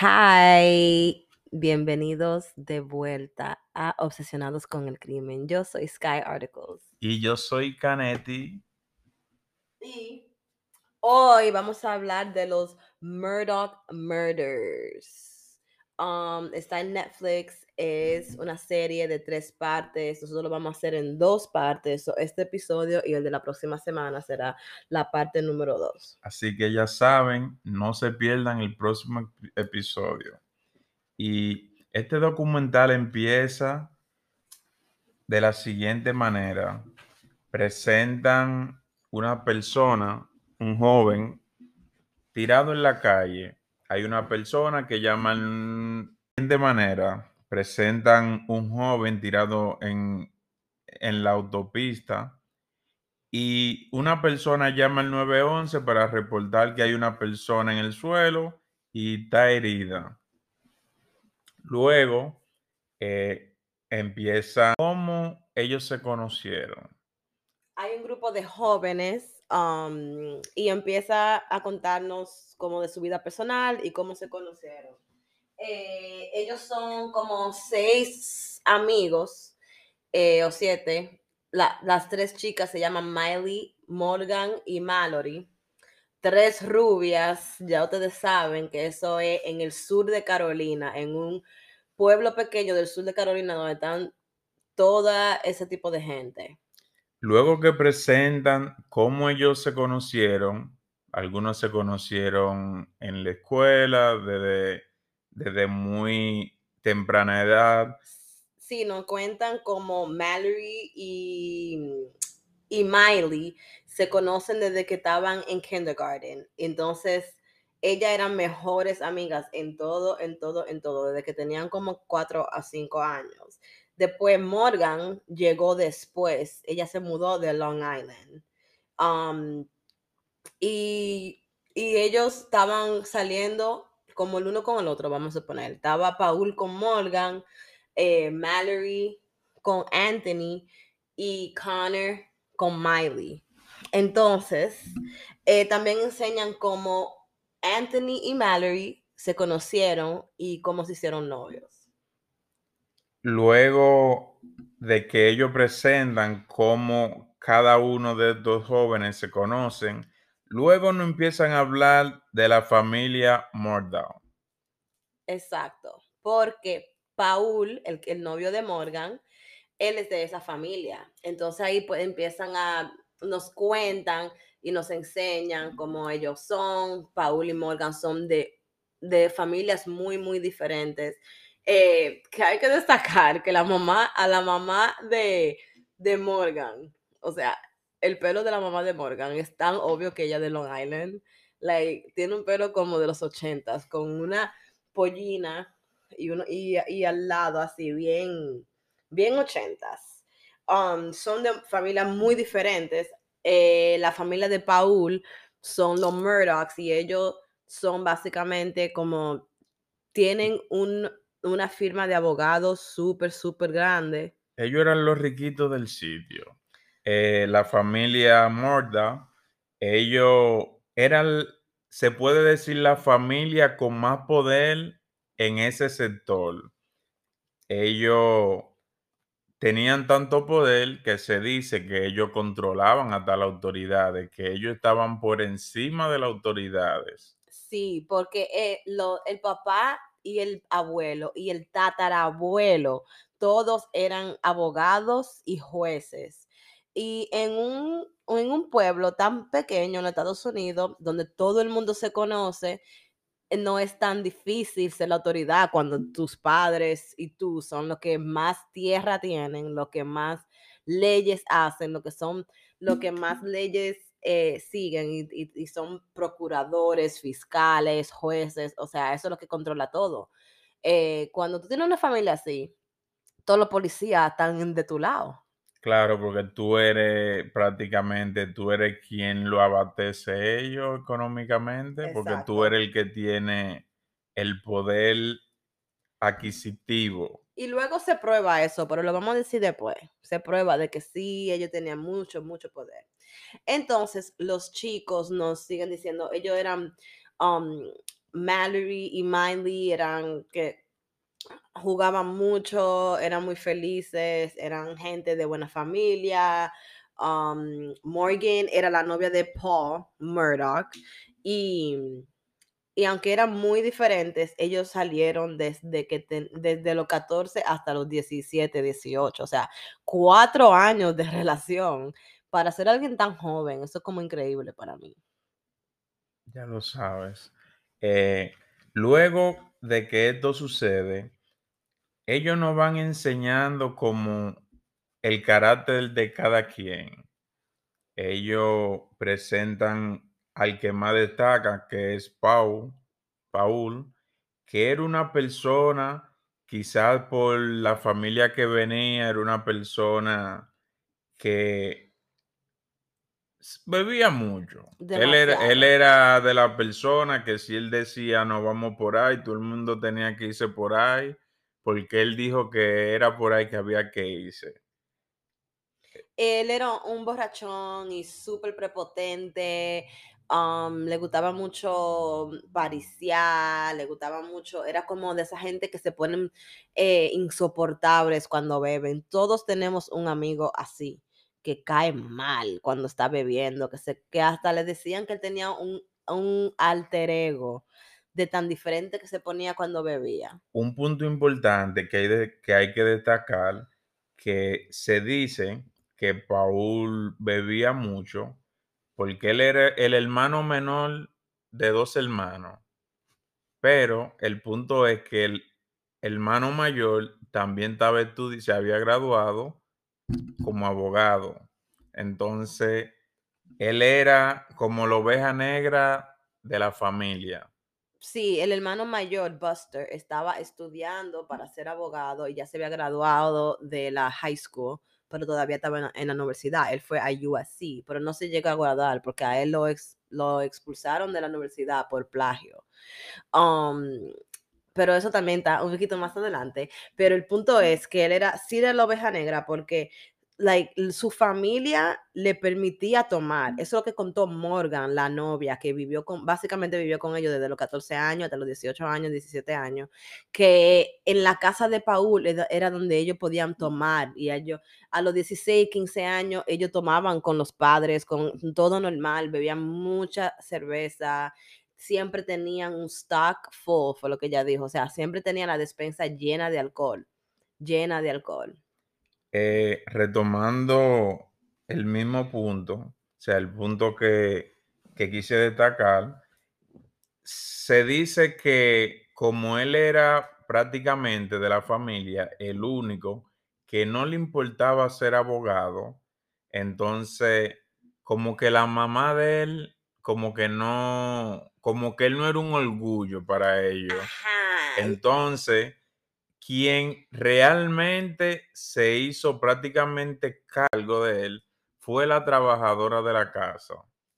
Hi, bienvenidos de vuelta a Obsesionados con el Crimen. Yo soy Sky Articles. Y yo soy Canetti. Y hoy vamos a hablar de los Murdoch Murders. Um, está en Netflix, es una serie de tres partes. Nosotros lo vamos a hacer en dos partes. So, este episodio y el de la próxima semana será la parte número dos. Así que ya saben, no se pierdan el próximo ep- episodio. Y este documental empieza de la siguiente manera. Presentan una persona, un joven, tirado en la calle. Hay una persona que llaman de manera. Presentan un joven tirado en, en la autopista y una persona llama al 911 para reportar que hay una persona en el suelo y está herida. Luego eh, empieza cómo ellos se conocieron. hay un grupo de jóvenes um, y empieza a contarnos como de su vida personal y cómo se conocieron. Eh, ellos son como seis amigos eh, o siete. La- las tres chicas se llaman Miley, Morgan y Mallory. Tres rubias, ya ustedes saben que eso es en el sur de Carolina, en un pueblo pequeño del sur de Carolina donde están toda ese tipo de gente. Luego que presentan cómo ellos se conocieron, algunos se conocieron en la escuela desde, desde muy temprana edad. Sí, nos cuentan como Mallory y, y Miley se conocen desde que estaban en kindergarten. Entonces, ellas eran mejores amigas en todo, en todo, en todo, desde que tenían como cuatro a cinco años. Después Morgan llegó después. Ella se mudó de Long Island. Um, y, ellos estaban saliendo como el uno con el otro, vamos a poner. Estaba Paul con Morgan, eh, Mallory con Anthony y Connor con Miley. Entonces, eh, también enseñan cómo Anthony y Mallory se conocieron y cómo se hicieron novios. Luego de que ellos presentan cómo cada uno de estos jóvenes se conocen, luego nos empiezan a hablar de la familia Murdoch. Exacto, porque Paul, el, novio de Morgan, él es de esa familia. Entonces ahí pues empiezan a, nos cuentan y nos enseñan cómo ellos son. Paul y Morgan son de familias muy, muy diferentes. Eh, que hay que destacar que la mamá, a la mamá de, de Morgan, o sea, el pelo de la mamá de Morgan es tan obvio que ella de Long Island. Like, tiene un pelo como de los ochentas, con una pollina y, uno, y, y al lado así, bien, bien ochentas. Um, son de familias muy diferentes. Eh, la familia de Paul son los Murdochs y ellos son básicamente como, tienen un, una firma de abogados súper, súper grande. Ellos eran los riquitos del sitio. Eh, la familia Murdoch, ellos eran, se puede decir, la familia con más poder en ese sector. Ellos tenían tanto poder que se dice que ellos controlaban hasta las autoridades, que ellos estaban por encima de las autoridades. Sí, porque eh, lo, el papá y el abuelo y el tatarabuelo, todos eran abogados y jueces. Y en un, en un pueblo tan pequeño en Estados Unidos, donde todo el mundo se conoce, no es tan difícil ser la autoridad cuando tus padres y tú son los que más tierra tienen, los que más leyes hacen, lo que son, los que más leyes eh, siguen y, y- y son procuradores, fiscales, jueces, o sea, eso es lo que controla todo. Eh, cuando tú tienes una familia así, todos los policías están de tu lado. Claro, porque tú eres prácticamente, tú eres quien lo abastece ellos económicamente, porque tú eres el que tiene el poder adquisitivo. Y luego se prueba eso, pero lo vamos a decir después. Se prueba de que sí, ellos tenían mucho, mucho poder. Entonces, los chicos nos siguen diciendo, ellos eran um, Mallory y Miley eran que jugaban mucho, eran muy felices, eran gente de buena familia. Um, Morgan era la novia de Paul Murdoch y, y aunque eran muy diferentes, ellos salieron desde, que desde los 14 hasta los 17, 18, o sea, cuatro años de relación para ser alguien tan joven, eso es como increíble para mí. Ya lo sabes. Eh, luego de que esto sucede, ellos nos van enseñando como el carácter de cada quien. Ellos presentan al que más destaca, que es Paul, Paul, que era una persona, quizás por la familia que venía, era una persona que bebía mucho. Él era, él era, de la persona que si él decía no vamos por ahí, todo el mundo tenía que irse por ahí, porque él dijo que era por ahí que había que irse. Él era un borrachón y súper prepotente. Um, le gustaba mucho variciar, le gustaba mucho, era como de esa gente que se ponen eh, insoportables cuando beben. Todos tenemos un amigo así que cae mal cuando está bebiendo, que, se, que hasta le decían que él tenía un, un alter ego de tan diferente que se ponía cuando bebía. Un punto importante que hay, que, hay que destacar, que se dice que Paul bebía mucho porque él era el hermano menor de dos hermanos. Pero el punto es que el hermano mayor también estaba estudiando, se había graduado como abogado. Entonces, él era como la oveja negra de la familia. Sí, el hermano mayor, Buster, estaba estudiando para ser abogado y ya se había graduado de la high school, pero todavía estaba en la, universidad. Él fue a USC, pero no se llegó a graduar porque a él lo, lo expulsaron de la universidad por plagio. Um, pero eso también está un poquito más adelante. Pero el punto es que él era sí de la oveja negra porque like, su familia le permitía tomar. Eso es lo que contó Morgan, la novia, que vivió con, básicamente vivió con ellos desde los 14 años hasta los 18 años, 17 años, que en la casa de Paul era donde ellos podían tomar y ellos a los 16, 15 años ellos tomaban con los padres, con todo normal, bebían mucha cerveza, siempre tenían un stock full, fue lo que ella dijo, o sea, siempre tenían la despensa llena de alcohol, llena de alcohol. Eh, retomando el mismo punto, o sea, el punto que, que quise destacar, se dice que como él era prácticamente de la familia el único que no le importaba ser abogado, entonces como que la mamá de él, como que no, como que él no era un orgullo para ellos. Entonces, quien realmente se hizo prácticamente cargo de él fue la trabajadora de la casa.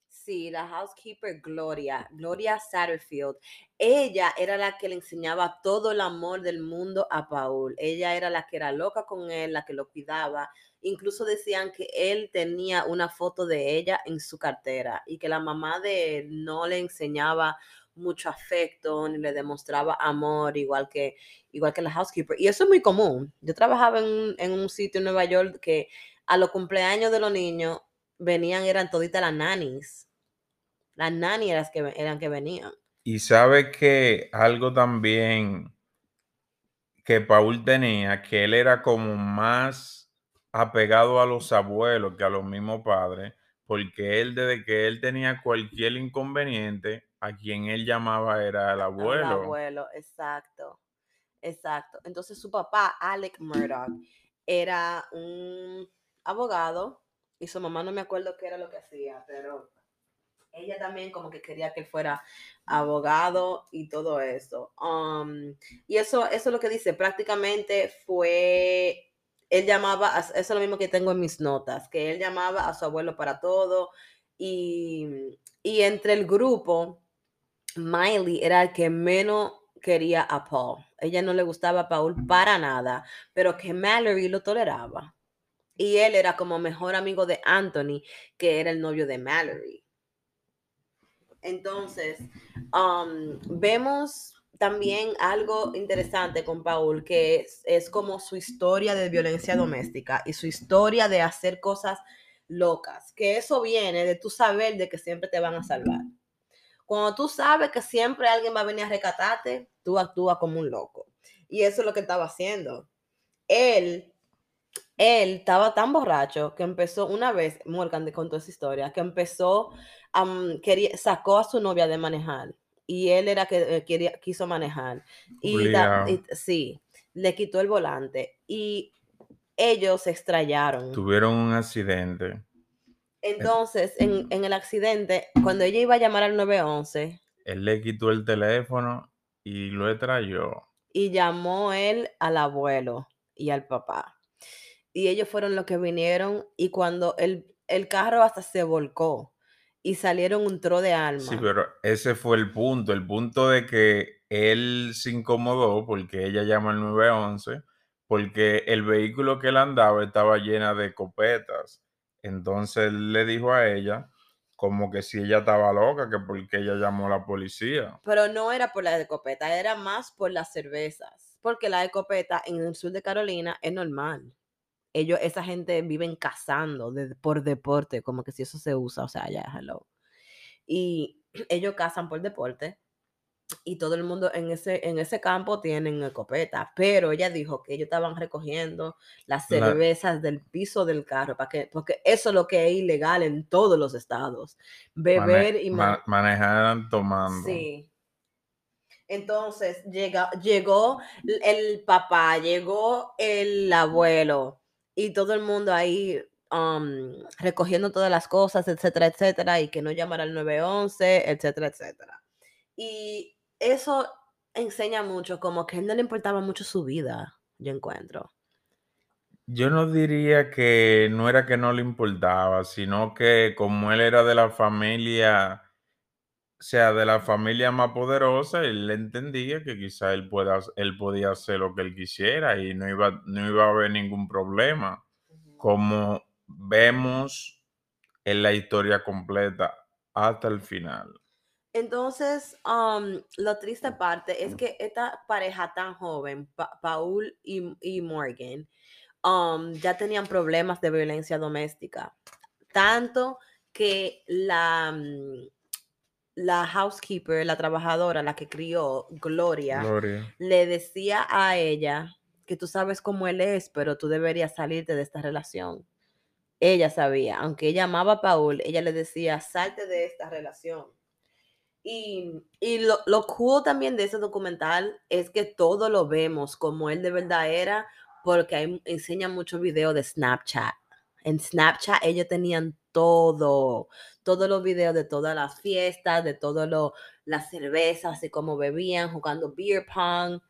Sí, la housekeeper Gloria, Gloria Satterfield. Ella era la que le enseñaba todo el amor del mundo a Paul. Ella era la que era loca con él, la que lo cuidaba. Incluso decían que él tenía una foto de ella en su cartera y que la mamá de él no le enseñaba mucho afecto ni le demostraba amor, igual que, igual que la housekeeper. Y eso es muy común. Yo trabajaba en, un sitio en Nueva York que a los cumpleaños de los niños venían, eran toditas las nannies. Las nannies eran, que, eran que venían. Y sabe que algo también que Paul tenía, que él era como más apegado a los abuelos que a los mismos padres, porque él desde que él tenía cualquier inconveniente, a quien él llamaba era el abuelo. El abuelo, exacto. Exacto. Entonces su papá, Alec Murdoch, era un abogado y su mamá no me acuerdo qué era lo que hacía, pero ella también como que quería que él fuera abogado y todo eso. Um, y eso, eso es lo que dice, prácticamente fue él llamaba, eso es lo mismo que tengo en mis notas, que él llamaba a su abuelo para todo y, entre el grupo, Miley era el que menos quería a Paul. Ella no le gustaba a Paul para nada, pero que Mallory lo toleraba. Y él era como mejor amigo de Anthony, que era el novio de Mallory. Entonces, um, vemos también algo interesante con Paul, que es, es como su historia de violencia doméstica y su historia de hacer cosas locas, que eso viene de tu saber de que siempre te van a salvar. Cuando tú sabes que siempre alguien va a venir a rescatarte, tú actúas como un loco. Y eso es lo que estaba haciendo. Él, él estaba tan borracho que empezó una vez, Morgan contó esa historia, que empezó, um, quería, sacó a su novia de manejar y él era que eh, quería, quiso manejar. Y, da, y, sí, le quitó el volante y ellos se estrellaron. Tuvieron un accidente. Entonces, en, en, el accidente, cuando ella iba a llamar al 911, él le quitó el teléfono y lo extrayó. Y llamó él al abuelo y al papá. Y ellos fueron los que vinieron y cuando el, el carro hasta se volcó y salieron un tro de alma. Sí, pero ese fue el punto, el punto de que él se incomodó porque ella llama al 911, porque el vehículo que él andaba estaba llena de copetas. Entonces le dijo a ella como que si ella estaba loca, que porque ella llamó a la policía. Pero no era por la escopeta, era más por las cervezas, porque la escopeta en el sur de Carolina es normal ellos, esa gente viven cazando por deporte, como que si eso se usa, o sea, ya, hello. Y ellos cazan por deporte y todo el mundo en ese, en ese campo tienen escopeta, pero ella dijo que ellos estaban recogiendo las cervezas del piso del carro, para que, porque eso es lo que es ilegal en todos los estados, beber y manejar tomando. Sí. Entonces llega, llegó el papá, llegó el abuelo, y todo el mundo ahí um, recogiendo todas las cosas, etcétera, etcétera, y que no llamara al 911, etcétera, etcétera. Y eso enseña mucho, como que a él no le importaba mucho su vida, yo encuentro. Yo no diría que no era que no le importaba, sino que como él era de la familia, o sea, de la familia más poderosa, él entendía que quizá él, pueda, él podía hacer lo que él quisiera y no iba, no iba a haber ningún problema, como vemos en la historia completa hasta el final. Entonces, um, la triste parte es que esta pareja tan joven, Paul y, Morgan, um, ya tenían problemas de violencia doméstica. Tanto que la, mm, la housekeeper, la trabajadora, la que crió, Gloria, le decía a ella que tú sabes cómo él es, pero tú deberías salirte de esta relación. Ella sabía, aunque ella amaba a Paul, ella le decía, salte de esta relación. Y, lo, lo cool también de ese documental es que todo lo vemos como él de verdad era, porque enseña muchos videos de Snapchat. En Snapchat ellos tenían todo, todos los videos de todas las fiestas, de todas las cervezas y cómo bebían, jugando beer pong.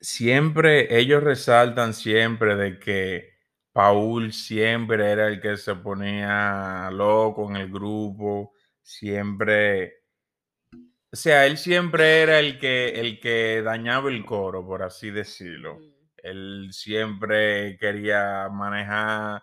Siempre, ellos resaltan siempre de que Paul siempre era el que se ponía loco en el grupo, siempre, o sea, él siempre era el que, el que dañaba el coro, por así decirlo. Él siempre quería manejar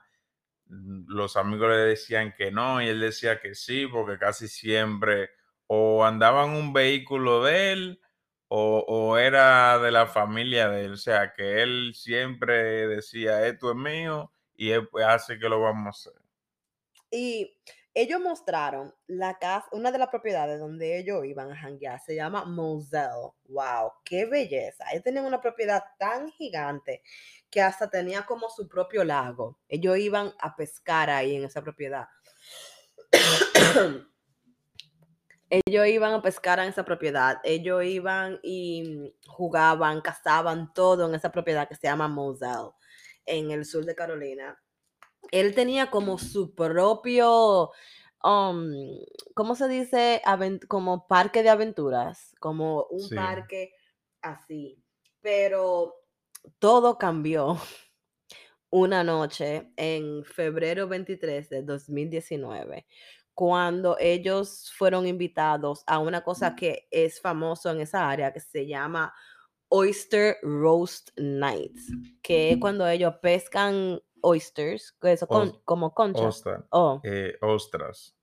Mm, los amigos le decían que no y él decía que sí, porque casi siempre o andaba en un vehículo de él o, era de la familia de él. O sea, que él siempre decía, esto es mío y él pues, hace que lo vamos a hacer. Y ellos mostraron la casa, una de las propiedades donde ellos iban a janguear, se llama Moselle. ¡Wow! ¡Qué belleza! Ellos tenían una propiedad tan gigante que hasta tenía como su propio lago. Ellos iban a pescar ahí en esa propiedad. Ellos iban a pescar en esa propiedad. Ellos iban y jugaban, cazaban todo en esa propiedad que se llama Moselle, en el sur de Carolina. Él tenía como su propio, um, ¿cómo se dice? como parque de aventuras, como un parque así. Pero todo cambió una noche en febrero 23 de 2019, cuando ellos fueron invitados a una cosa que es famoso en esa área que se llama Oyster Roast Nights, que es cuando ellos pescan oysters, eso como conchas. Oh. Eh, ostras.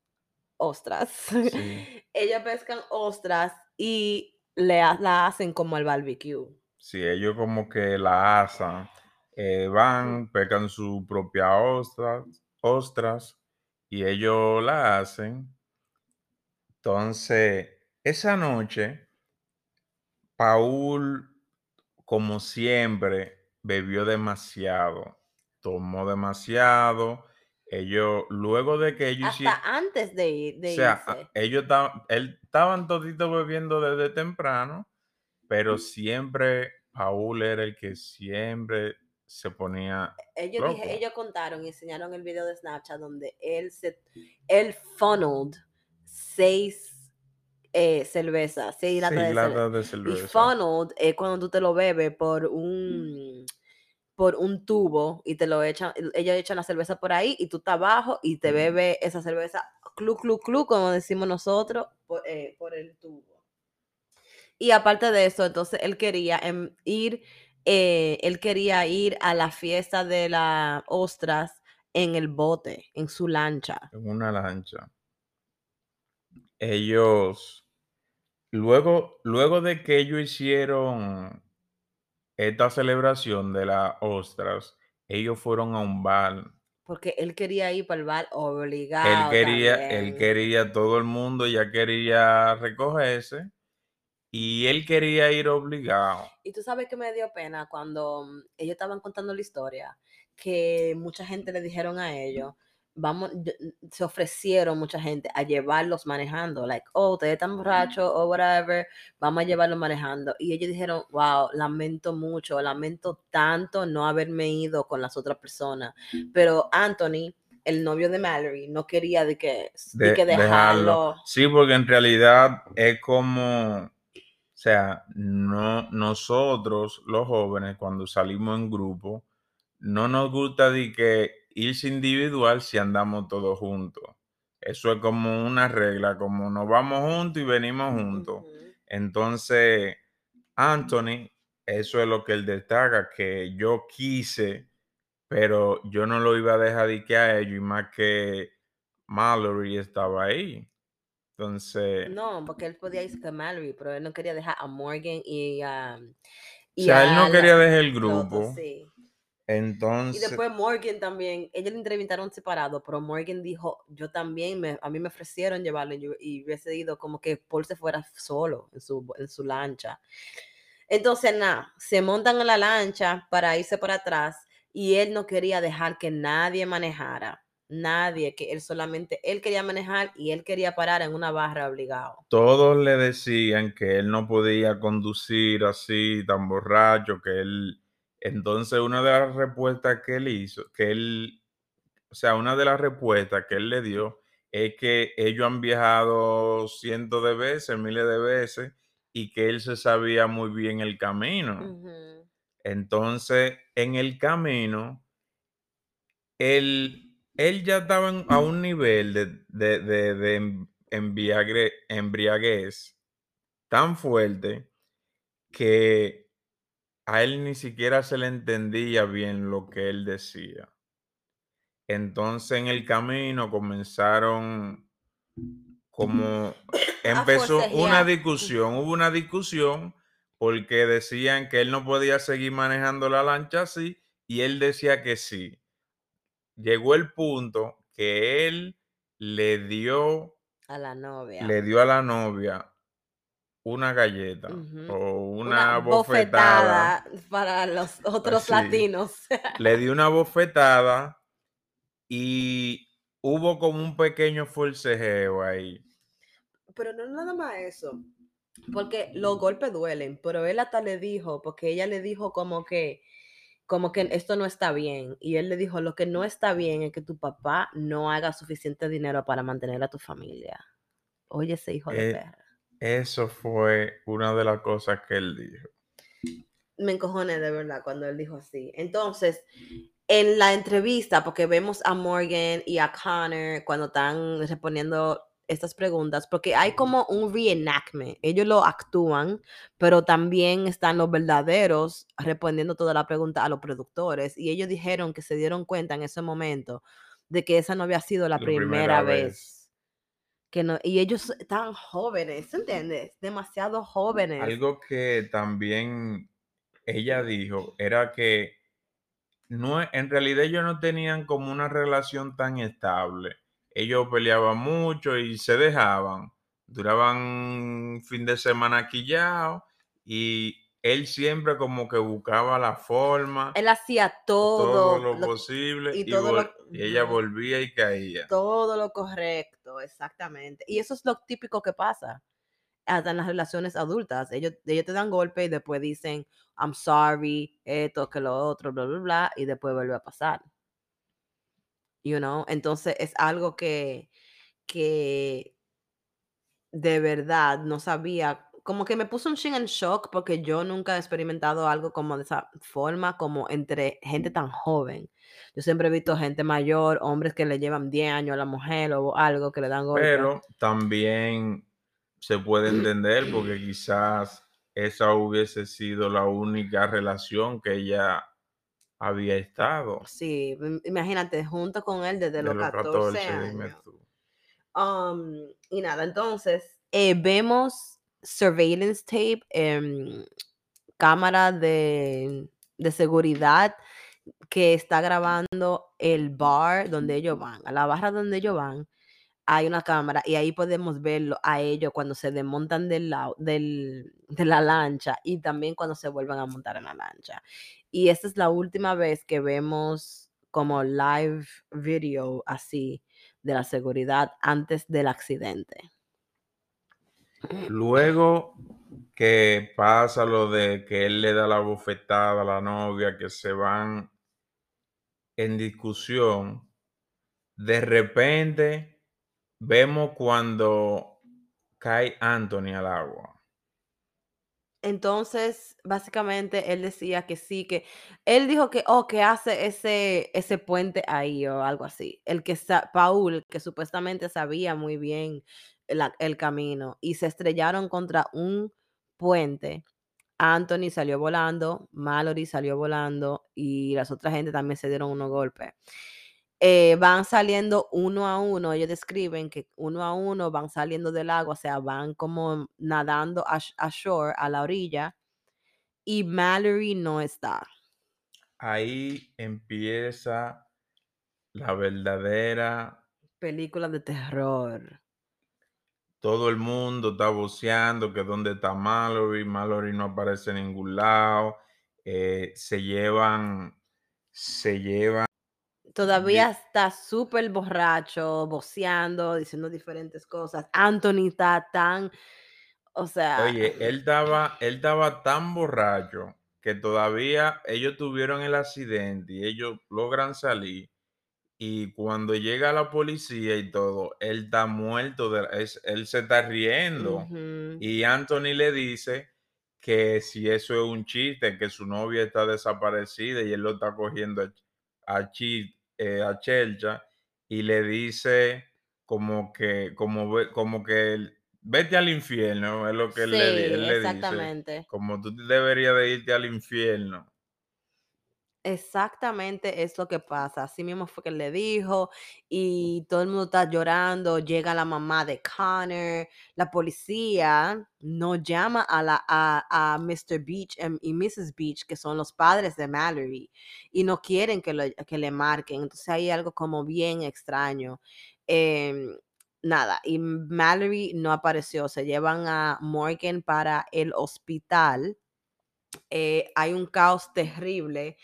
ostras. Sí. ellos pescan ostras y le, la hacen como al barbecue. Sí, ellos como que la asan, eh, van, pecan su propia ostras, ostras y ellos la hacen. Entonces, esa noche, Paul, como siempre, bebió demasiado, tomó demasiado. Ellos, luego de que ellos hicieron... Hasta antes de, ir, de O sea, irse. ellos estaban, él, estaban toditos bebiendo desde temprano, pero siempre Paul era el que siempre se ponía Ellos, loco. dije- ellos contaron y enseñaron el video de Snapchat donde él se él funneled seis eh, cervezas, seis latas seis de latas de Y cerveza. funneled es cuando tú te lo bebes por un por un tubo y te lo echan, ellos echan la cerveza por ahí y tú estás abajo y te Ujú. bebes esa cerveza clu clu clu como decimos nosotros por, eh, por el tubo. Y aparte de eso, entonces él quería em, ir, eh, él quería ir a la fiesta de las ostras en el bote, en su lancha. en una lancha. Ellos, luego, luego de que ellos hicieron esta celebración de las ostras, ellos fueron a un bar. Porque él quería ir para el bar Él obligado. quería, él quería, todo el mundo ya quería recogerse y él quería ir obligado. Y tú sabes que me dio pena cuando mm, ellos estaban contando la historia, que mucha gente le dijeron a ellos, vamos, yo- se ofrecieron mucha gente a llevarlos manejando, like, oh, ustedes están borrachos o whatever, vamos a llevarlos manejando. Y ellos dijeron, wow, lamento mucho, lamento tanto no haberme ido con las otras personas. Pero Anthony, el novio de Mallory, no quería de que, de de- que dejarlo. Sí, porque en realidad es como, o sea, no, nosotros los jóvenes cuando salimos en grupo, no nos gusta de que irse individual si andamos todos juntos. Eso es como una regla, como nos vamos juntos y venimos juntos. Entonces, Anthony, eso es lo que él destaca, que yo quise, pero yo no lo iba a dejar de que a ellos, y más que Mallory estaba ahí. Entonces, No, porque él podía irse con Mallory, pero él no quería dejar a Morgan y a. o y sea, él no la- quería dejar el grupo. sí. Y Entonces, después Morgan también, ellos le entrevistaron separado, pero Morgan dijo, yo también, me, a mí me ofrecieron llevarlo y, y hubiese ido como que Paul se fuera solo en su, en su lancha. Entonces, nada, se montan en la lancha para irse para atrás y él no quería dejar que nadie manejara, nadie, que él solamente, él quería manejar y él quería parar en una barra obligado. todos le decían que él no podía conducir así, tan borracho, que él... Entonces, una de las respuestas que él hizo, que él, o sea, una de las respuestas que él le dio es que ellos han viajado cientos de veces, miles de veces, y que él se sabía muy bien el camino. Entonces, en el camino, él, él ya estaba en- a un nivel de, de, de- de em- embriagre- embriaguez tan fuerte que a él ni siquiera se le entendía bien lo que él decía. Entonces, en el camino comenzaron como empezó una discusión, hubo una discusión porque decían que él no podía seguir manejando la lancha así y él decía que sí. Llegó el punto que él le dio, A la novia. le dio a la novia una galleta o una, bofetada. bofetada para los otros latinos. Le dio una bofetada y hubo como un pequeño forcejeo ahí. Pero no nada más eso. Porque los golpes duelen, pero él hasta le dijo, porque ella le dijo como que, como que esto no está bien. Y él le dijo, lo que no está bien es que tu papá no haga suficiente dinero para mantener a tu familia. Oye, ese hijo de Eh, perra. Eso fue una de las cosas que él dijo. me encojoné de verdad cuando él dijo así. Entonces, en la entrevista, porque vemos a Morgan y a Connor cuando están respondiendo estas preguntas, porque hay como un reenactment, ellos lo actúan, pero también están los verdaderos respondiendo toda la pregunta a los productores y ellos dijeron que se dieron cuenta en ese momento de que esa no había sido la, La primera, primera vez. vez. Que no, y ellos estaban jóvenes, ¿entiendes? Demasiado jóvenes. Algo que también ella dijo era que no, e, en realidad ellos no tenían como una relación tan estable. Ellos peleaban mucho y se dejaban. Duraban fin de semana quillados y él siempre como que buscaba la forma, Él hacía todo todo, lo lo- posible y y, todo lo- vol- y ella volvía y caía. todo lo correcto, exactamente. Y eso es lo típico que pasa hasta en las relaciones adultas. Ellos, ellos te dan golpe y después dicen, I'm sorry, esto, que lo otro, bla, bla, bla, y después vuelve a pasar. You know? Entonces es algo que, que de verdad no sabía, como que me puso un chin en shock porque yo nunca he experimentado algo como de esa forma, como entre gente tan joven. Yo siempre he visto gente mayor, hombres que le llevan 10 años a la mujer o algo que le dan golpe. Pero también se puede entender porque quizás esa hubiese sido la única relación que ella había estado. Sí, im- imagínate, junto con él desde De los los 14 14, dime años. tú. Um, y nada, entonces eh, vemos surveillance tape, em, cámara de, de seguridad que está grabando el bar donde ellos van, a la barra donde ellos van, hay una cámara y ahí podemos verlo a ellos cuando se desmontan del, lau- del, de la lancha y también cuando se vuelven a montar en la lancha. Y esta es la última vez que vemos como live video así de la seguridad antes del accidente. Luego que pasa lo de que él le da la bofetada a la novia, que se van en discusión, de repente vemos cuando cae Anthony al agua. Entonces, básicamente, él decía que sí, que él dijo que, oh, que hace ese, ese puente ahí o algo así. El que, Paul, que supuestamente sabía muy bien la- el camino y se estrellaron contra un puente. Anthony salió volando, Mallory salió volando y las otras gente también se dieron unos golpes. Eh, van saliendo uno a uno, ellos describen que uno a uno van saliendo del agua, o sea, van como nadando a, a shore, a la orilla, y Mallory no está. Ahí empieza la verdadera Película de terror. Todo el mundo está voceando que dónde está Mallory, Mallory no aparece en ningún lado, eh, se llevan, se llevan, Todavía está súper borracho, voceando, diciendo diferentes cosas. Anthony está tan, o sea, oye, él estaba, él estaba tan borracho que todavía ellos tuvieron el accidente y ellos logran salir y cuando llega la policía y todo, él está muerto, de, es- él se está riendo. Y Anthony le dice que si eso es un chiste, que su novia está desaparecida y él lo está cogiendo a, a, Chi- eh, a Chelcha y le dice como que, como, ve- como que vete al infierno, es lo que él le, él le dice. exactamente. Como tú deberías de irte al infierno. Exactamente es lo que pasa. Así mismo fue que le dijo y todo el mundo está llorando. Llega la mamá de Connor. La policía no llama a, la, a, a Mr. Beach em, y Mrs. Beach, que son los padres de Mallory, y no quieren que, lo- que le marquen. Entonces hay algo como bien extraño. Em, nada, y Mallory no apareció. Se llevan a Morgan para el hospital. Eh, hay un caos terrible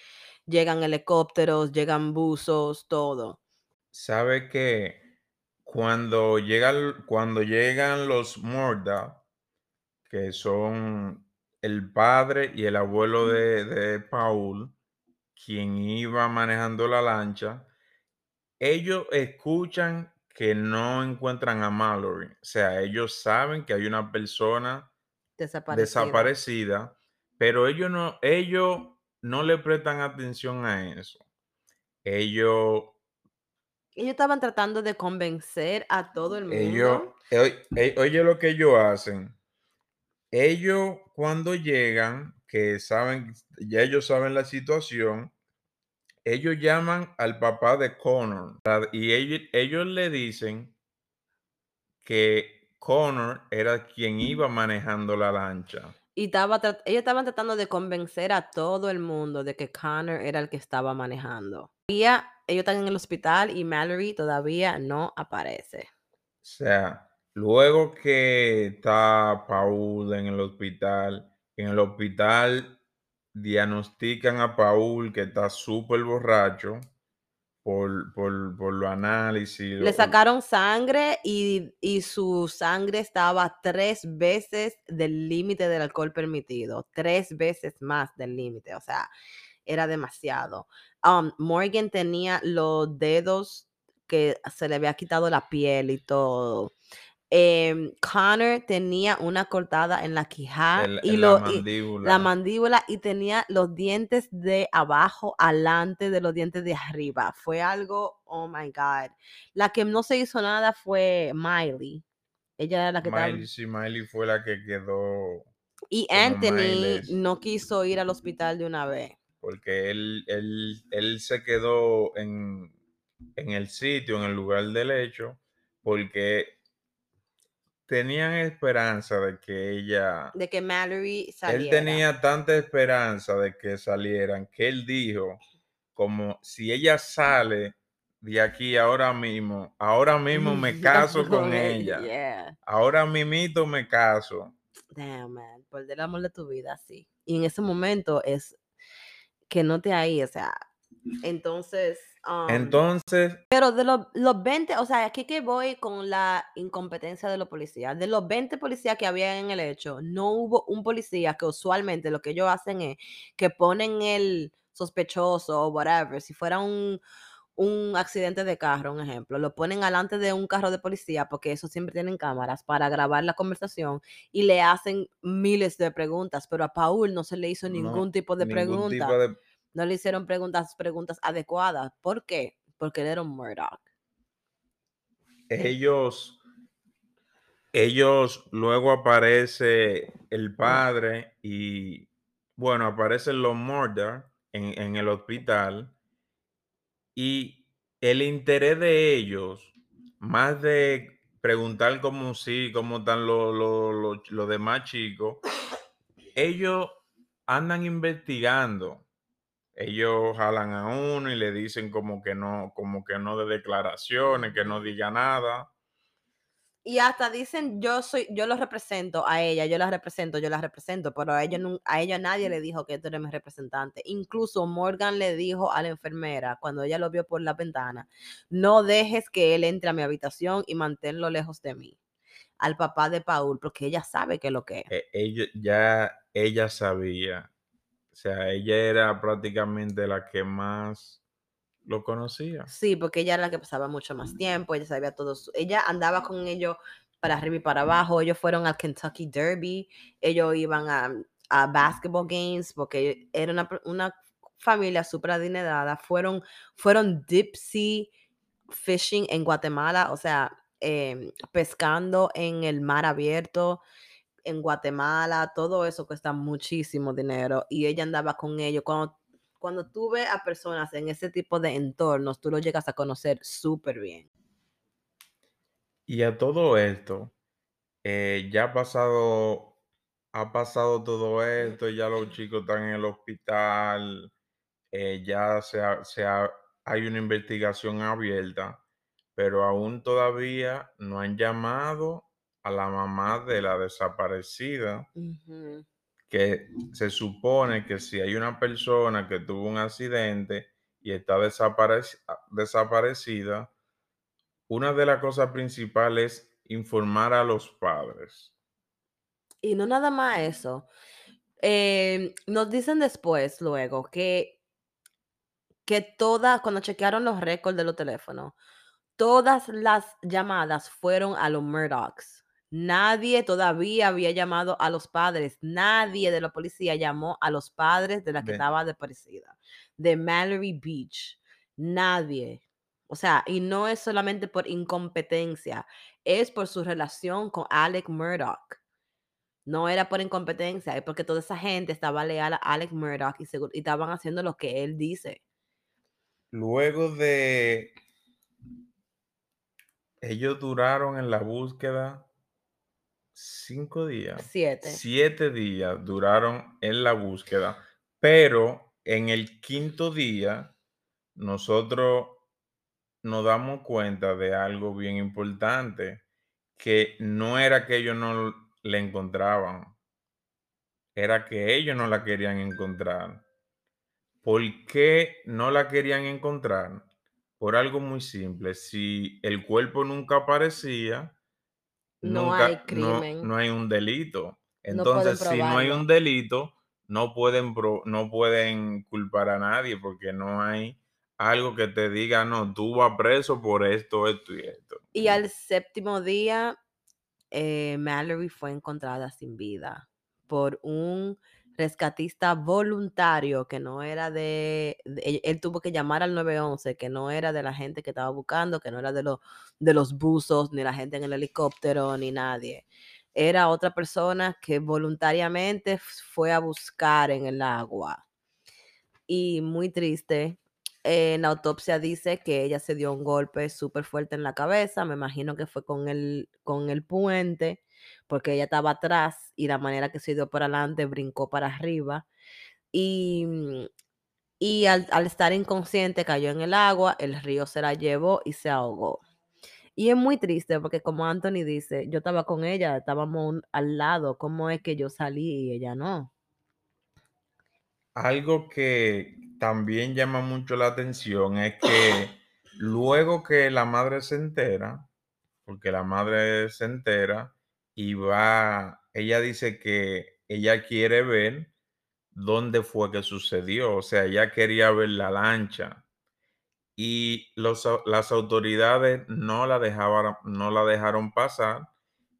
llegan helicópteros, llegan buzos, todo. ¿Sabe que cuando, llega, el- cuando llegan los Morda, que son el padre y el abuelo de, de Paul, quien iba manejando la lancha, ellos escuchan que no encuentran a Mallory. O sea, ellos saben que hay una persona Desaparecida. desaparecida, pero ellos no, ellos no le prestan atención a eso. Ellos, Ellos estaban tratando de convencer a todo el mundo. ellos, oye, eh, oye lo que ellos hacen. Ellos cuando llegan, que saben, ya ellos saben la situación, ellos llaman al papá de Connor y ellos, ellos le dicen que Connor era quien iba manejando la lancha. Y estaba, ellos estaban tratando de convencer a todo el mundo de que Connor era el que estaba manejando. Ellos están en el hospital y Mallory todavía no aparece. O sea, luego que está Paul en el hospital, en el hospital diagnostican a Paul que está súper borracho por, por, por los análisis. Le lo- sacaron sangre y, y su sangre estaba tres veces del límite del alcohol permitido, tres veces más del límite, o sea, era demasiado. Um, Morgan tenía los dedos que se le había quitado la piel y todo. Em, Connor tenía una cortada en la quijada y, lo, la y- mandíbula. la mandíbula y tenía los dientes de abajo alante de los dientes de arriba. Fue algo, oh my God. La que no se hizo nada fue Miley. Ella era la que estaba. Miley, sí, Miley fue la que quedó Y Anthony Miles. no quiso ir al hospital de una vez. porque él, él, él se quedó en, en el sitio, en el lugar del hecho, porque tenían esperanza de que ella... De que Mallory Él saliera. tenía tanta esperanza de que salieran que él dijo, como si ella sale de aquí ahora mismo, ahora mismo me caso con ella, Yeah. ahora mismito me caso. Damn, man. Por el amor de tu vida, sí. Y en ese momento es que no te ahí, o sea. Entonces. Um, Entonces, pero de los, los 20, o sea, aquí que voy con la incompetencia de los policías. De los 20 policías que había en el hecho, no hubo un policía que usualmente lo que ellos hacen es que ponen el sospechoso o whatever, si fuera un, un accidente de carro, un ejemplo, lo ponen alante de un carro de policía porque eso siempre tienen cámaras para grabar la conversación y le hacen miles de preguntas, pero a Paul no se le hizo No, ningún tipo de ningún pregunta. tipo de No le hicieron preguntas, preguntas adecuadas. ¿Por qué? Porque él era Murdoch. ellos, ellos luego aparece el padre y bueno, aparecen los Murder en, el hospital y el interés de ellos, más de preguntar cómo sí, cómo están los demás chicos, ellos andan investigando. Ellos jalan a uno y le dicen como que no, como que no de declaraciones, que no diga nada. Y hasta dicen, yo soy, yo los represento a ella, yo la represento, yo la represento, pero a ella, a ella nadie le dijo que tú eres mi representante. Incluso Morgan le dijo a la enfermera, cuando ella lo vio por la ventana, no dejes que él entre a mi habitación y manténlo lejos de mí. Al papá de Paul, porque ella sabe que es lo que es. e- ella, ya ella sabía. O sea, ella era prácticamente la que más lo conocía. Sí, porque ella era la que pasaba mucho más tiempo, ella sabía todo, su- ella andaba con ellos para arriba y para abajo, ellos fueron al Kentucky Derby, ellos iban a, a basketball games, porque era una, una familia súper adinerada, fueron, fueron deep sea fishing en Guatemala, o sea, em, pescando en el mar abierto en Guatemala, todo eso cuesta muchísimo dinero y ella andaba con ellos. Cuando, cuando tú ves a personas en ese tipo de entornos, tú lo llegas a conocer súper bien. Y a todo esto, eh, ya ha pasado, ha pasado todo esto, ya los chicos están en el hospital, eh, ya se ha- se ha- hay una investigación abierta, pero aún todavía no han llamado a la mamá de la desaparecida, que se supone que si hay una persona que tuvo un accidente y está desaparec- desaparecida, una de las cosas principales es informar a los padres. Y no nada más eso. eh, nos dicen después, luego, que, que todas, cuando chequearon los récords de los teléfonos, todas las llamadas fueron a los Murdochs. Nadie todavía había llamado a los padres. Nadie de la policía llamó a los padres de la que estaba desaparecida. De Mallory Beach. Nadie. O sea, y no es solamente por incompetencia, es por su relación con Alec Murdoch. No era por incompetencia, es porque toda esa gente estaba leal a Alec Murdoch y, segu- y estaban haciendo lo que él dice. Luego de Ellos duraron en la búsqueda cinco días. Siete. Siete días duraron en la búsqueda, pero en el quinto día nosotros nos damos cuenta de algo bien importante, que no era que ellos no le encontraban, era que ellos no la querían encontrar. ¿Por qué no la querían encontrar? Por algo muy simple. Si el cuerpo nunca aparecía, No nunca, hay crimen. no hay un delito. No Entonces, si no hay un delito, no pueden, pro- no pueden culpar a nadie porque no hay algo que te diga, no, tú vas preso por esto, esto y esto. Y al séptimo día, eh, Mallory fue encontrada sin vida por un rescatista voluntario que no era de, de- él, tuvo que llamar al 911, que no era de la gente que estaba buscando, que no era de, los de los buzos, ni la gente en el helicóptero, ni nadie. Era otra persona que voluntariamente fue a buscar en el agua. Y muy triste, en la autopsia dice que ella se dio un golpe súper fuerte en la cabeza, me imagino que fue con el, con el puente, porque ella estaba atrás y la manera que se dio para adelante brincó para arriba. Y, mm, y al, al estar inconsciente cayó en el agua, el río se la llevó y se ahogó. Y es muy triste porque como Anthony dice, yo estaba con ella, estábamos al lado, ¿cómo es que yo salí y ella no? Algo que también llama mucho la atención es que luego que la madre se entera, porque la madre se entera y va, ella dice que ella quiere ver dónde fue que sucedió, o sea, ella quería ver la lancha y los, las autoridades no la dejaban, no la dejaron pasar,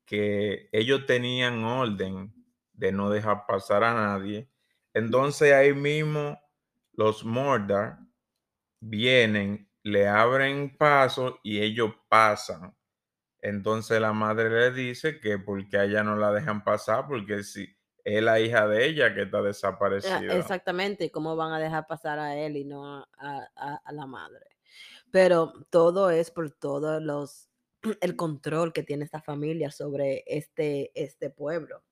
que ellos tenían orden de no dejar pasar a nadie. Entonces ahí mismo los Mordar vienen, le abren paso y ellos pasan. Entonces la madre le dice que porque a ella no la dejan pasar, porque si es la hija de ella que está Ah, desaparecida. Exactamente, ¿y cómo van a dejar pasar a él y no a, a- a- a la madre? Pero todo es por todos los, el control que tiene esta familia sobre este, este pueblo.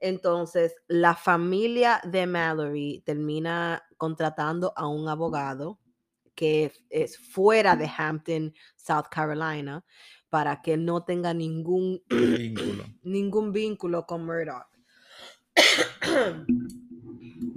Entonces, la familia de Mallory termina contratando a un abogado que es fuera de Hampton, South Carolina, para que no tenga ningún Vínculo. ningún vínculo con Murdoch.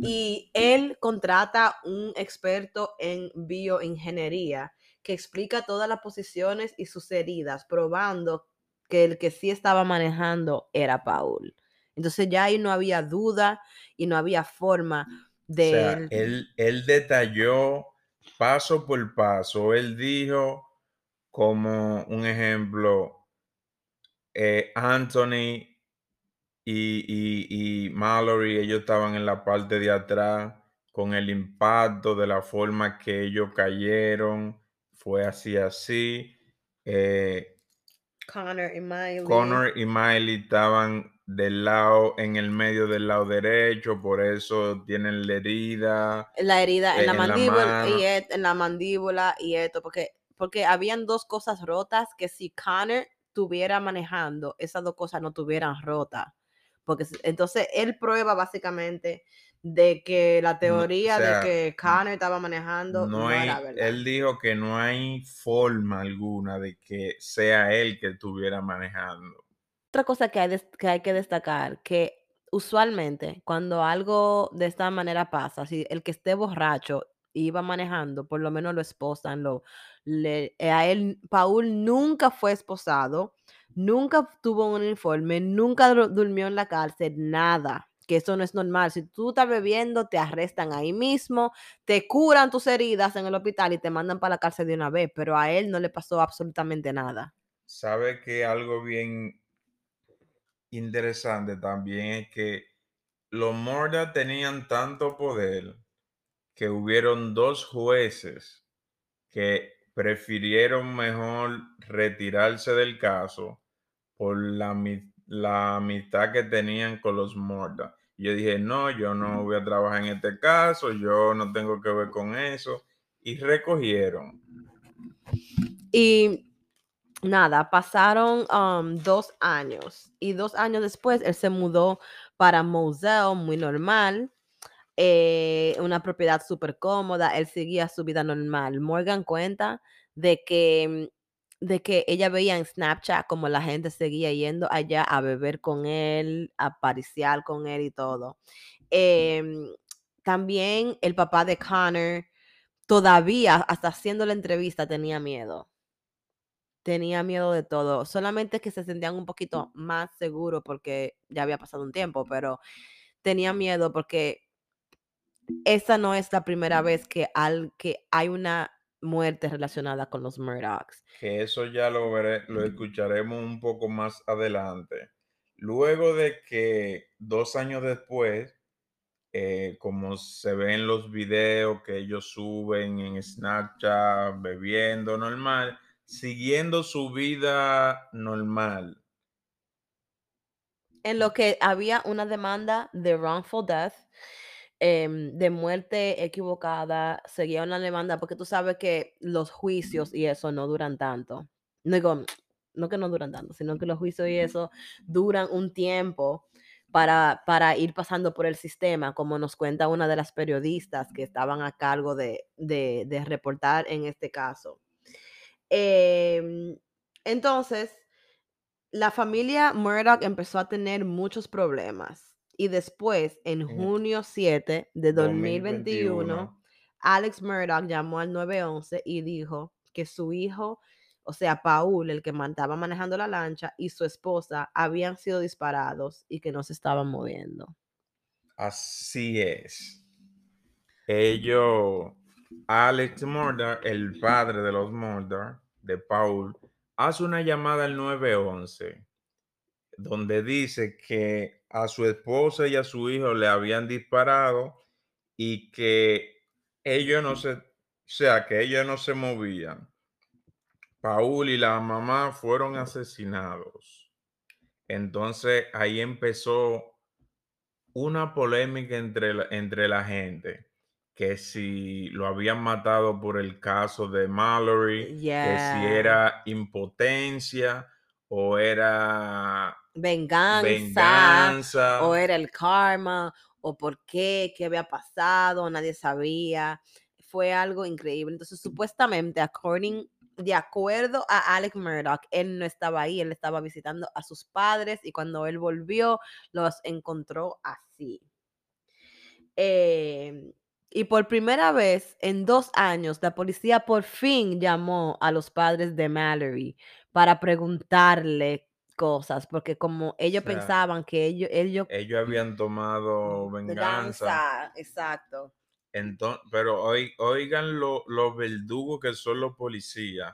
y él contrata un experto en bioingeniería que explica todas las posiciones y sus heridas, probando que el que sí estaba manejando era Paul. Entonces ya ahí no había duda y no había forma O de sea, él, él detalló paso por paso. Él dijo, como un ejemplo, eh, Anthony y, y, y Mallory, ellos estaban en la parte de atrás con el impacto de la forma que ellos cayeron. Fue así, así. Eh, Connor y Miley. Connor y Miley estaban del lado, en el medio del lado derecho, por eso tienen la herida. la herida en la en la mandíbula y et- en la mandíbula y esto porque porque habían dos cosas rotas que si Connor estuviera manejando esas dos cosas no estuvieran rotas porque entonces él prueba básicamente de que la teoría sea, de que Connor estaba manejando no, No hay, era verdad él dijo que no hay forma alguna de que sea él que estuviera manejando. Otra cosa que hay, que hay que destacar, que usualmente cuando algo de esta manera pasa, si el que esté borracho iba manejando, por lo menos lo esposan, lo, eh, a él, Paul nunca fue esposado, nunca tuvo un uniforme, nunca dur- durmió en la cárcel, nada, que eso no es normal. Si tú estás bebiendo, te arrestan ahí mismo, te curan tus heridas en el hospital y te mandan para la cárcel de una vez, pero a él no le pasó absolutamente nada. Sabe que algo bien interesante también es que los Morda tenían tanto poder que hubieron dos jueces que prefirieron mejor retirarse del caso por la, ami- la amistad que tenían con los Morda. Yo dije, no, yo no voy a trabajar en este caso, yo no tengo que ver con eso. Y recogieron. Y nada, pasaron um, dos años y dos años después él se mudó para Moselle, muy normal, eh, una propiedad súper cómoda, él seguía su vida normal. Morgan cuenta de que, mm, de que ella veía en Snapchat como la gente seguía yendo allá a beber con él, a pariciar con él y todo. Em, también el papá de Connor todavía, hasta haciendo la entrevista, tenía miedo tenía miedo de todo. Solamente que se sentían un poquito más seguros porque ya había pasado un tiempo, pero tenía miedo porque esa no es la primera vez que, al, que hay una muerte relacionada con los Murdochs. Que eso ya lo, veré, lo escucharemos un poco más adelante. Luego de que dos años después, eh, como se ve en los videos que ellos suben en Snapchat, bebiendo normal, siguiendo su vida normal. En lo que había una demanda de wrongful death, em, de muerte equivocada, seguía una demanda, porque tú sabes que los juicios y eso no duran tanto. No digo, no que no duran tanto, sino que los juicios y eso duran un tiempo para, para ir pasando por el sistema, como nos cuenta una de las periodistas que estaban a cargo de, de, de reportar en este caso. Em, entonces, la familia Murdoch empezó a tener muchos problemas. Y después, en junio 7 de 2021, 2021. Alex Murdoch llamó al 911 y dijo que su hijo, o sea, Paul, el que estaba manejando la lancha, y su esposa habían sido disparados y que no se estaban moviendo. Así es. Ellos, Alex Murdoch, el padre de los Murdoch, de Paul, hace una llamada al 911 donde dice que a su esposa y a su hijo le habían disparado y que ellos no se, o sea, que ellos no se movían. Paul y la mamá fueron asesinados. Entonces ahí empezó una polémica entre la, entre la gente, que si lo habían matado por el caso de Mallory, que si era impotencia o era Venganza, venganza. o era el karma, o por qué, qué había pasado, nadie sabía. Fue algo increíble. Entonces, supuestamente, according, de acuerdo a Alex Murdoch, él no estaba ahí, él estaba visitando a sus padres y cuando él volvió, los encontró así. Em, y por primera vez en dos años, la policía por fin llamó a los padres de Mallory para preguntarle cosas, porque como ellos O sea, pensaban que ellos, ellos ellos habían tomado venganza. exacto. Entonces, pero oi- oigan lo- los verdugos que son los policías.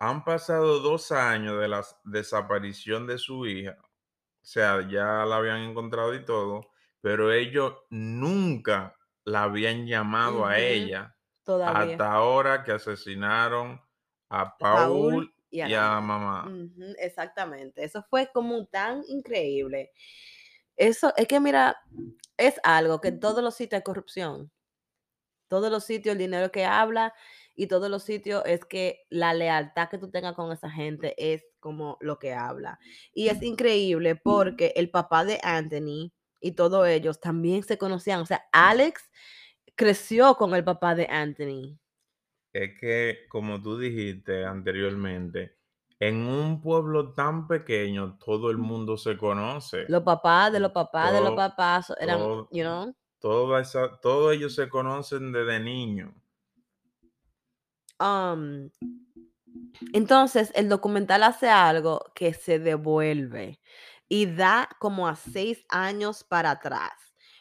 Han pasado dos años de la desaparición de su hija. O sea, ya la habían encontrado y todo, pero ellos nunca la habían llamado a ella Todavía. hasta ahora que asesinaron a Paul Paul y a la mamá. exactamente. Eso fue como tan increíble. Eso es que mira, es algo que en todos los sitios hay corrupción. Todos los sitios el dinero que habla y todos los sitios es que la lealtad que tú tengas con esa gente es como lo que habla. Y es increíble porque el papá de Anthony y todos ellos también se conocían. O sea, Alex creció con el papá de Anthony. Es que, como tú dijiste anteriormente, en un pueblo tan pequeño todo el mundo se conoce. Los papás de los papás de los papás eran, todo- you know. Todos ellos se conocen desde niños. Um, entonces, el documental hace algo que se devuelve y da como a seis años para atrás.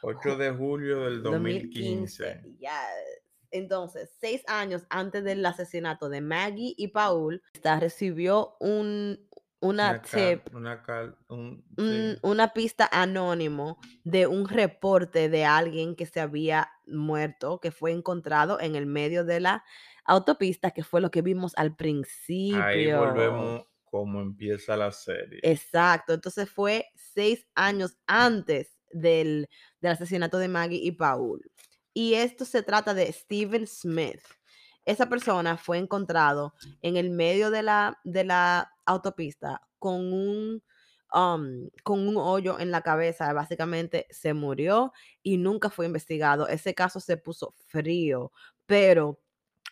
8 de julio del 2015. 2015. yes. Entonces, seis años antes del asesinato de Maggie y Paul, esta recibió un, una, tip, una cal- un- un- sí. una pista anónimo de un reporte de alguien que se había muerto, que fue encontrado en el medio de la autopista, que fue lo que vimos al principio. Ahí volvemos como empieza la serie. Exacto, entonces fue seis años antes del, del asesinato de Maggie y Paul. Y esto se trata de Steven Smith. esa persona fue encontrado en el medio de la, de la autopista con un, um, con un hoyo en la cabeza. Básicamente se murió y nunca fue investigado. Ese caso se puso frío, pero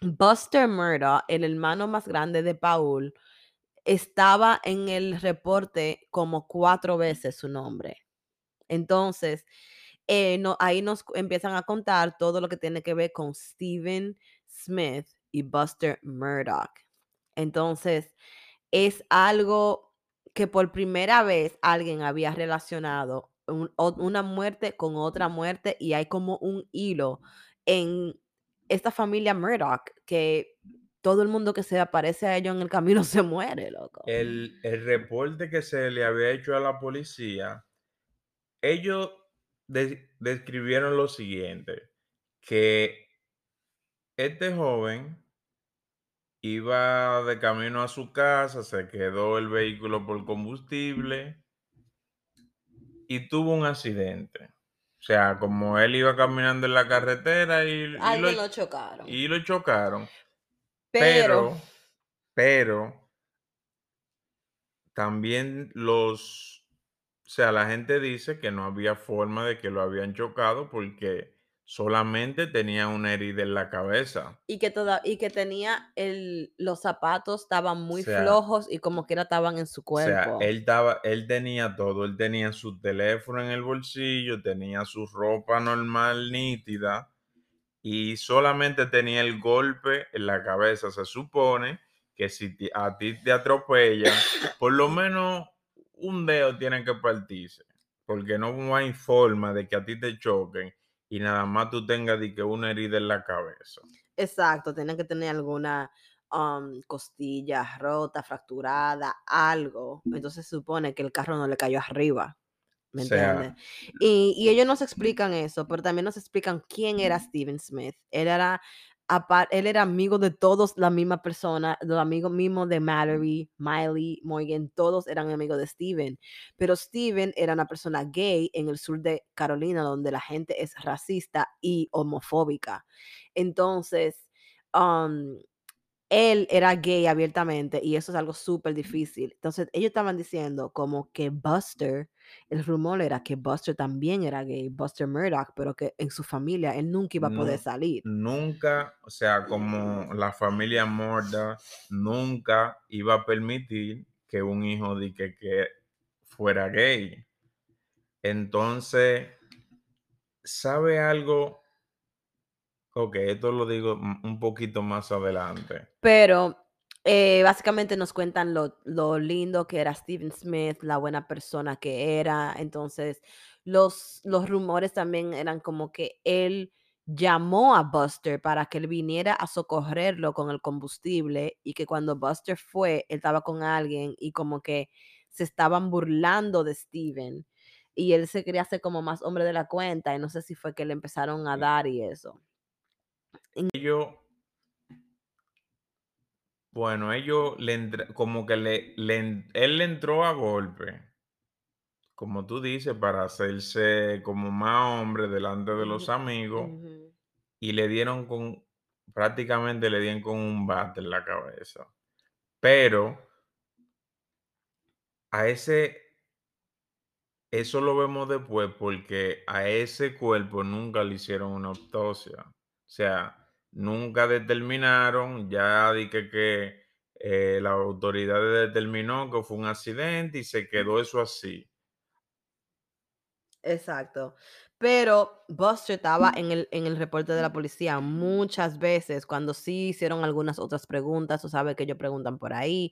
Buster Murdoch, el hermano más grande de Paul, estaba en el reporte como cuatro veces su nombre. Entonces, eh, no, ahí nos empiezan a contar todo lo que tiene que ver con Steven Smith y Buster Murdoch. Entonces, es algo que por primera vez alguien había relacionado una muerte con otra muerte y hay como un hilo en esta familia Murdoch que todo el mundo que se aparece a ellos en el camino se muere, loco. El, el reporte que se le había hecho a la policía, ellos describieron lo siguiente, que este joven iba de camino a su casa, se quedó el vehículo por combustible y tuvo un accidente. O sea, como él iba caminando en la carretera y, lo, chocaron. Y lo chocaron. Pero, pero, también los, sea, la gente dice que no había forma de que lo habían chocado porque solamente tenía una herida en la cabeza. Y que, toda, y que tenía el, los zapatos estaban muy flojos y como que estaban en su cuerpo. O sea, él, estaba, él tenía todo, él tenía su teléfono en el bolsillo, tenía su ropa normal, nítida, y solamente tenía el golpe en la cabeza. Se supone que si a ti te atropellan, por lo menos un dedo tiene que partirse, porque no hay forma de que a ti te choquen y nada más tú tengas de que una herida en la cabeza. Exacto, tiene que tener alguna um, costilla rota, fracturada, algo. Entonces se supone que el carro no le cayó arriba. ¿Me entiendes? Y, y, ellos nos explican eso, pero también nos explican quién era Steven Smith. Él era, él era amigo de todos, la misma persona, los amigos mismos de Mallory, Miley, Morgan, todos eran amigos de Steven. Pero Steven era una persona gay en el sur de Carolina, donde la gente es racista y homofóbica. Entonces, um, él era gay abiertamente y eso es algo súper difícil. Entonces, ellos estaban diciendo como que Buster, el rumor era que Buster también era gay, Buster Murdoch, pero que en su familia él nunca iba a poder salir. Nunca, o sea, como la familia Murdoch nunca iba a permitir que un hijo de que, que fuera gay. Entonces, ¿sabe algo Ok, esto lo digo un poquito más adelante. Pero eh, básicamente nos cuentan lo, lo, lindo que era Steven Smith, la buena persona que era. Entonces, los, los rumores también eran como que él llamó a Buster para que él viniera a socorrerlo con el combustible y que cuando Buster fue, él estaba con alguien y como que se estaban burlando de Steven y él se quería hacer como más hombre de la cuenta y no sé si fue que le empezaron a dar y eso. Ellos, bueno, ellos le como que le, él le entró a golpe, como tú dices, para hacerse como más hombre delante de los amigos y le dieron con, prácticamente le dieron con un bate en la cabeza. Pero a ese, eso lo vemos después porque a ese cuerpo nunca le hicieron una autopsia. O sea, nunca determinaron, ya dije que eh, la autoridad determinó que fue un accidente y se quedó eso así. Exacto. Pero Buster estaba en el, en el reporte de la policía muchas veces cuando sí hicieron algunas otras preguntas, tú sabes que ellos preguntan por ahí,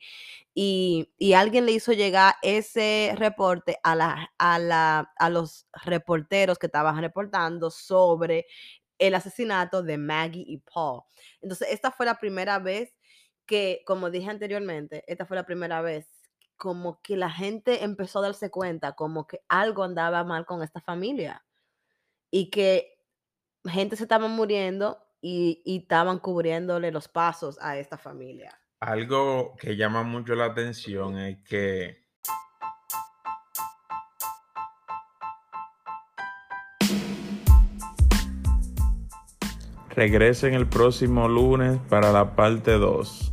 y, y alguien le hizo llegar ese reporte a, la, a, la, a los reporteros que estaban reportando sobre el asesinato de Maggie y Paul. Entonces, esta fue la primera vez que, como dije anteriormente, esta fue la primera vez como que la gente empezó a darse cuenta como que algo andaba mal con esta familia y que gente se estaba muriendo y, y estaban cubriéndole los pasos a esta familia. Algo que llama mucho la atención es que Regresen el próximo lunes para la parte 2.